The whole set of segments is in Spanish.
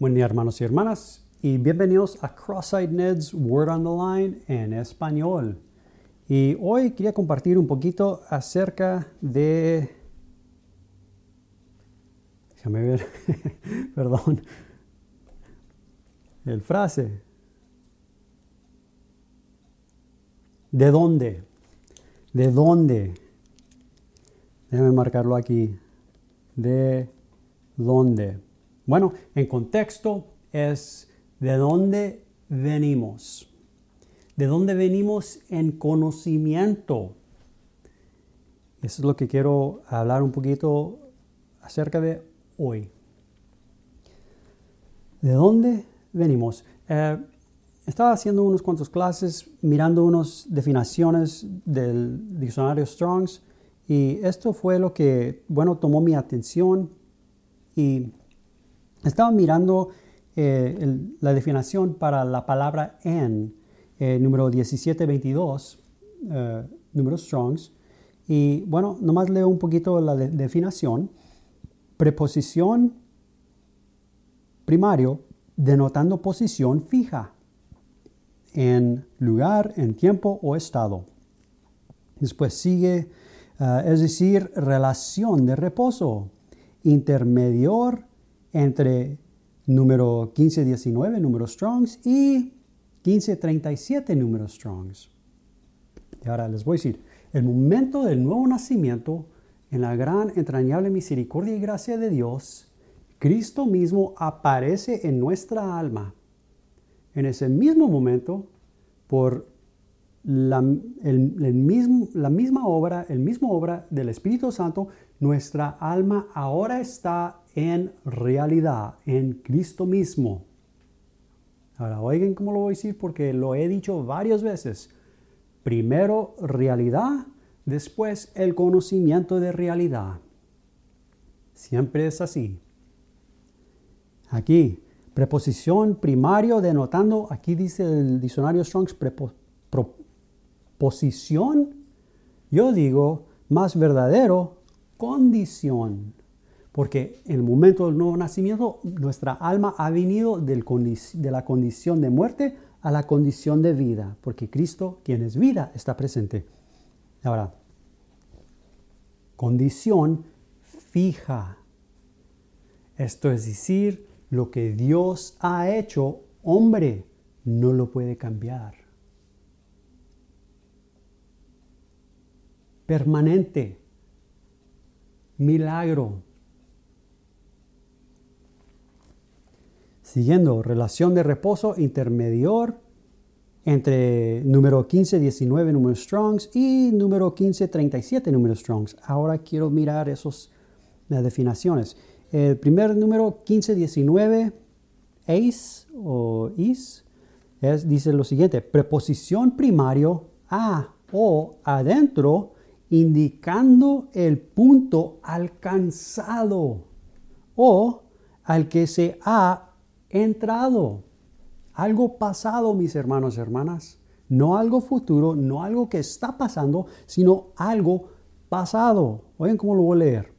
Buen día hermanos y hermanas y bienvenidos a Cross-Eyed Ned's Word on the Line en español. Y hoy quería compartir un poquito acerca de... Déjame ver, perdón. El frase. ¿De dónde? ¿De dónde? Déjame marcarlo aquí. ¿De dónde? Bueno, en contexto es de dónde venimos. De dónde venimos en conocimiento. Eso es lo que quiero hablar un poquito acerca de hoy. ¿De dónde venimos? Eh, estaba haciendo unos cuantos clases, mirando unas definiciones del diccionario Strongs y esto fue lo que, bueno, tomó mi atención y estaba mirando eh, la definición para la palabra en, eh, número 1722, eh, número Strongs. Y bueno, nomás leo un poquito la definición. Preposición primario denotando posición fija en lugar, en tiempo o estado. Después sigue, es decir, relación de reposo, intermedior entre número 1519, número Strongs, y 1537, número Strongs. Y ahora les voy a decir, el momento del nuevo nacimiento, en la gran entrañable misericordia y gracia de Dios, Cristo mismo aparece en nuestra alma. En ese mismo momento, por la, mismo, la misma obra, el mismo obra del Espíritu Santo, nuestra alma ahora está en realidad, en Cristo mismo. Ahora, oigan cómo lo voy a decir porque lo he dicho varias veces. Primero realidad, después el conocimiento de realidad. Siempre es así. Aquí, preposición primario denotando, aquí dice el diccionario Strong's, preposición, yo digo, más verdadero, condición. Porque en el momento del nuevo nacimiento, nuestra alma ha venido de la condición de muerte a la condición de vida, porque Cristo, quien es vida, está presente. Ahora, condición fija. Esto es decir, lo que Dios ha hecho, hombre, no lo puede cambiar. Permanente. Milagro Siguiendo, relación de reposo intermedior entre número 1519 número Strongs y número 1537 número Strongs. Ahora quiero mirar esas definiciones. El primer número 1519, ace o is, es, dice lo siguiente, preposición primario a o adentro indicando el punto alcanzado o al que se ha entrado. Algo pasado, mis hermanos y hermanas. No algo futuro, no algo que está pasando, sino algo pasado. Oigan cómo lo voy a leer.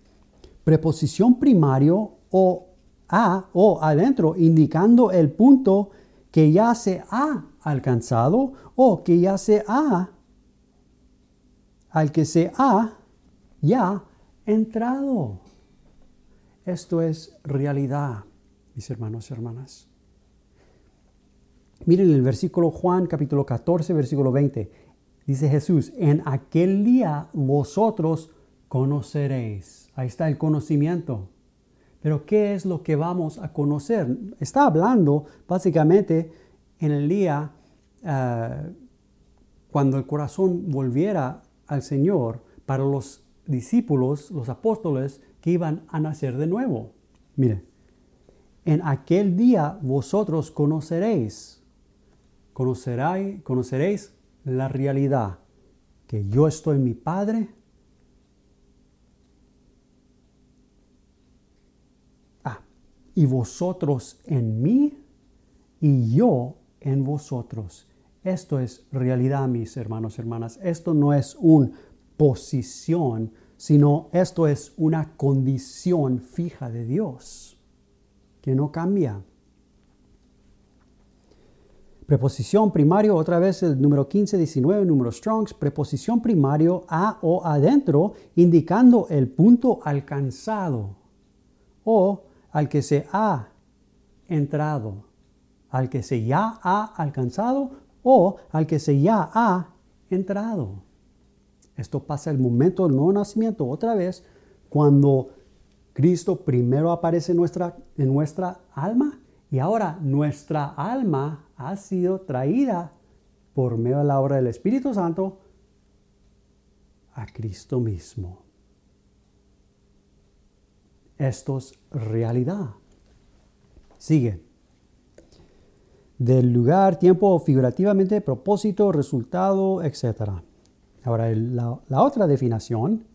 Preposición primario o a o adentro, indicando el punto que ya se ha alcanzado o que ya se ha, al que se ha ya entrado. Esto es realidad mis hermanos y hermanas. Miren el versículo Juan capítulo 14, versículo 20. Dice Jesús, en aquel día vosotros conoceréis. Ahí está el conocimiento. Pero ¿qué es lo que vamos a conocer? Está hablando básicamente en el día eh, cuando el corazón volviera al Señor para los discípulos, los apóstoles que iban a nacer de nuevo. Mire, en aquel día vosotros conoceréis, conoceréis, conoceréis la realidad, que yo estoy en mi Padre. Ah, y vosotros en mí y yo en vosotros. Esto es realidad, mis hermanos y hermanas. Esto no es una posición, sino esto es una condición fija de Dios que no cambia. Preposición primario, otra vez el número 15, 19, número Strongs, preposición primario a o adentro, indicando el punto alcanzado o al que se ha entrado, al que se ya ha alcanzado o al que se ya ha entrado. Esto pasa el momento del nuevo nacimiento otra vez cuando Cristo primero aparece en nuestra, en nuestra alma y ahora nuestra alma ha sido traída por medio de la obra del Espíritu Santo a Cristo mismo. Esto es realidad. Sigue. Del lugar, tiempo, figurativamente, propósito, resultado, etc. Ahora, la, otra definición.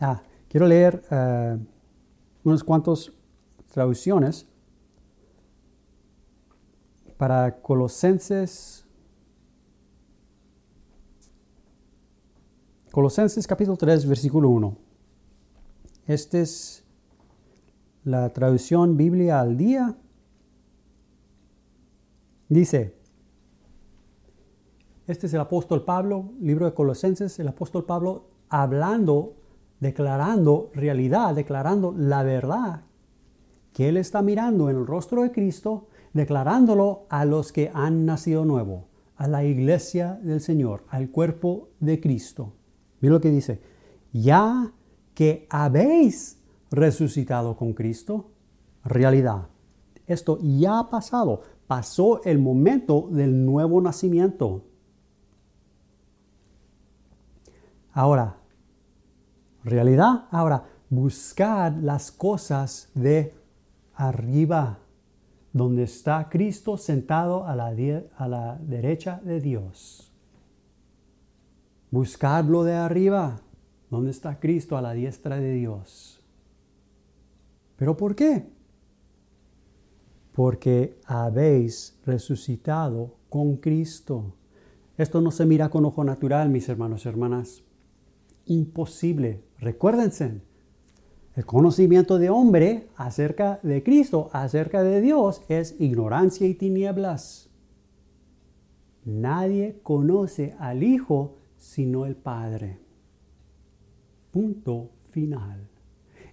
Ah, quiero leer uh, unos cuantos traducciones para Colosenses. Colosenses capítulo 3, versículo 1. Esta es la traducción Biblia al día. Dice, este es el apóstol Pablo, libro de Colosenses, el apóstol Pablo hablando, declarando realidad, declarando la verdad que él está mirando en el rostro de Cristo declarándolo a los que han nacido nuevo, a la iglesia del Señor, al cuerpo de Cristo. Mira lo que dice, ya que habéis resucitado con Cristo, realidad. Esto ya ha pasado, pasó el momento del nuevo nacimiento. Ahora, realidad, ahora, buscar las cosas de arriba donde está Cristo sentado a la, derecha de Dios. Buscarlo de arriba, donde está Cristo a la diestra de Dios. ¿Pero por qué? Porque habéis resucitado con Cristo. Esto no se mira con ojo natural, mis hermanos y hermanas. Imposible. Recuérdense, el conocimiento de hombre acerca de Cristo, acerca de Dios, es ignorancia y tinieblas. Nadie conoce al Hijo sino el Padre. Punto final.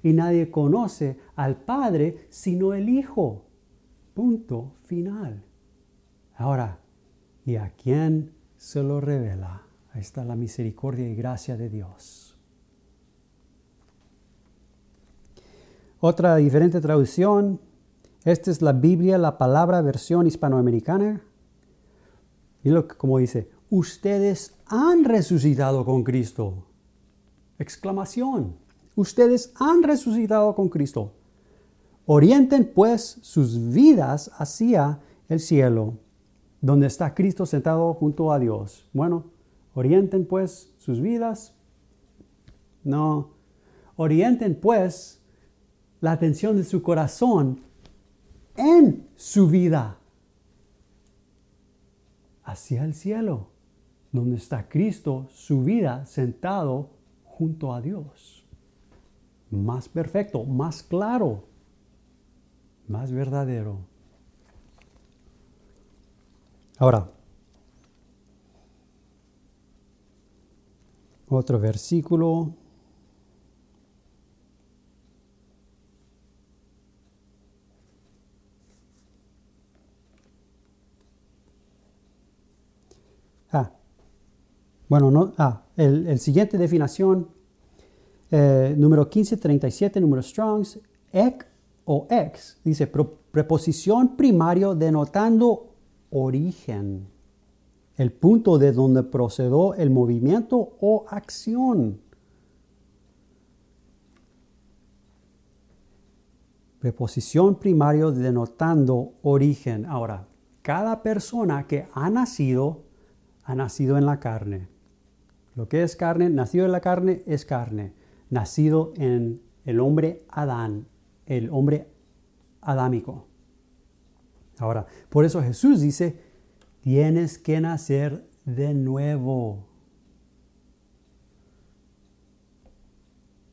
Y nadie conoce al Padre sino el Hijo. Punto final. Ahora, ¿y a quién se lo revela? Ahí está la misericordia y gracia de Dios. Otra diferente traducción. Esta es la Biblia, la palabra versión hispanoamericana. Y lo que como dice, ustedes han resucitado con Cristo. Exclamación. Ustedes han resucitado con Cristo. Orienten pues sus vidas hacia el cielo, donde está Cristo sentado junto a Dios. Bueno, orienten pues sus vidas. No. Orienten pues la atención de su corazón en su vida hacia el cielo, donde está Cristo, su vida sentado junto a Dios. Más perfecto, más claro, más verdadero. Ahora, otro versículo. Bueno, no, ah, el, siguiente definición, eh, número 1537, número Strongs, ec o ex, dice preposición primario denotando origen, el punto de donde procedió el movimiento o acción. Preposición primario denotando origen. Ahora, cada persona que ha nacido, ha nacido en la carne. Lo que es carne, nacido en la carne, es carne. Nacido en el hombre Adán, el hombre adámico. Ahora, por eso Jesús dice, tienes que nacer de nuevo.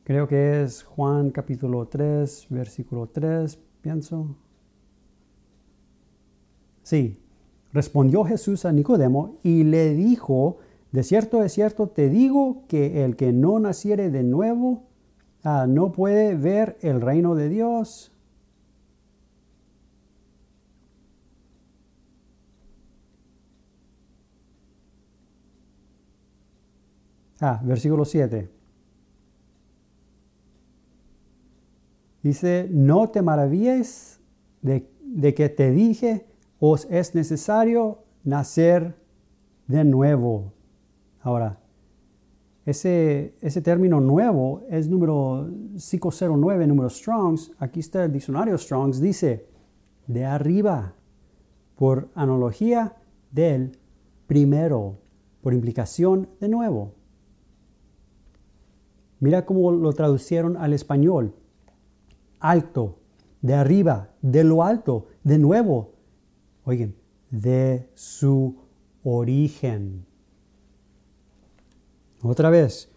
Creo que es Juan capítulo 3, versículo 3, pienso. Sí, respondió Jesús a Nicodemo y le dijo, de cierto, de cierto, te digo que el que no naciere de nuevo ah, no puede ver el reino de Dios. Ah, versículo 7. Dice, no te maravilles de, de, que te dije, os es necesario nacer de nuevo. Ahora, ese, ese término nuevo es número 509, número Strongs. Aquí está el diccionario Strongs, dice, de arriba, por analogía del primero, por implicación de nuevo. Mira cómo lo traducieron al español. Alto, de arriba, de lo alto, de nuevo. Oigan, de su origen. Otra vez.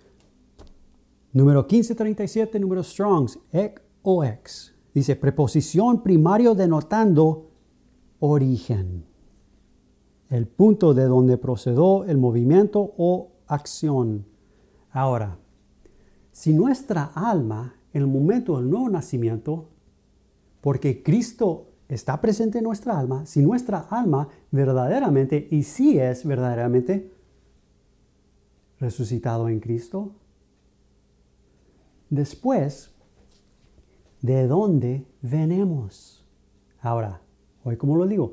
Número 1537, número Strongs, ec o ex. Dice preposición primario denotando origen. El punto de donde procedió el movimiento o acción. Ahora, si nuestra alma, en el momento del nuevo nacimiento, porque Cristo está presente en nuestra alma, si nuestra alma verdaderamente, y si es verdaderamente resucitado en Cristo, después, ¿de dónde venemos? Ahora, hoy como lo digo,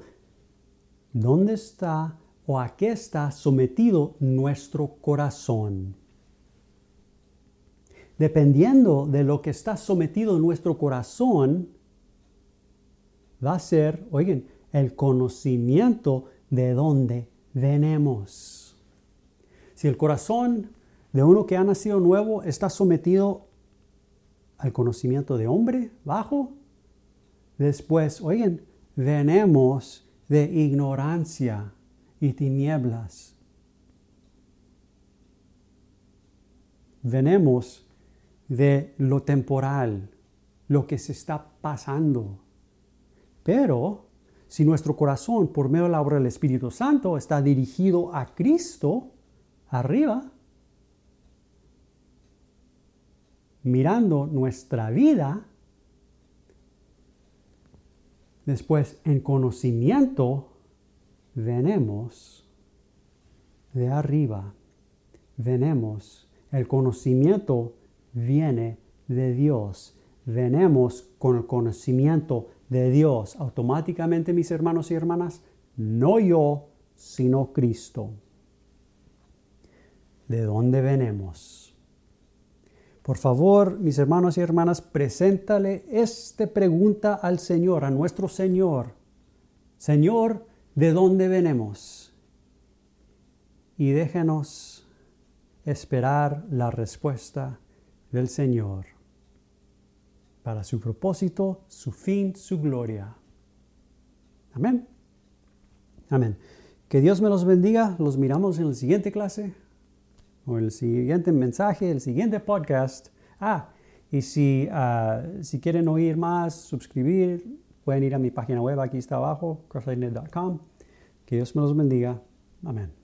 ¿dónde está o a qué está sometido nuestro corazón? Dependiendo de lo que está sometido nuestro corazón, va a ser, oigan, el conocimiento de dónde venemos. Si el corazón de uno que ha nacido nuevo está sometido al conocimiento de hombre bajo, después, oigan, venemos de ignorancia y tinieblas. Venemos de lo temporal, lo que se está pasando. Pero si nuestro corazón, por medio de la obra del Espíritu Santo, está dirigido a Cristo, arriba, mirando nuestra vida, después en conocimiento, venemos de arriba, venemos el conocimiento viene de Dios. Venemos con el conocimiento de Dios. Automáticamente, mis hermanos y hermanas, no yo, sino Cristo. ¿De dónde venemos? Por favor, mis hermanos y hermanas, preséntale esta pregunta al Señor, a nuestro Señor. Señor, ¿de dónde venemos? Y déjenos esperar la respuesta del Señor para su propósito, su fin, su gloria. Amén. Amén. Que Dios me los bendiga. Los miramos en la siguiente clase o el siguiente mensaje, el siguiente podcast. Ah, y si, ah, si quieren oír más, suscribir, pueden ir a mi página web, aquí está abajo, crosslightnet.com. Que Dios me los bendiga. Amén.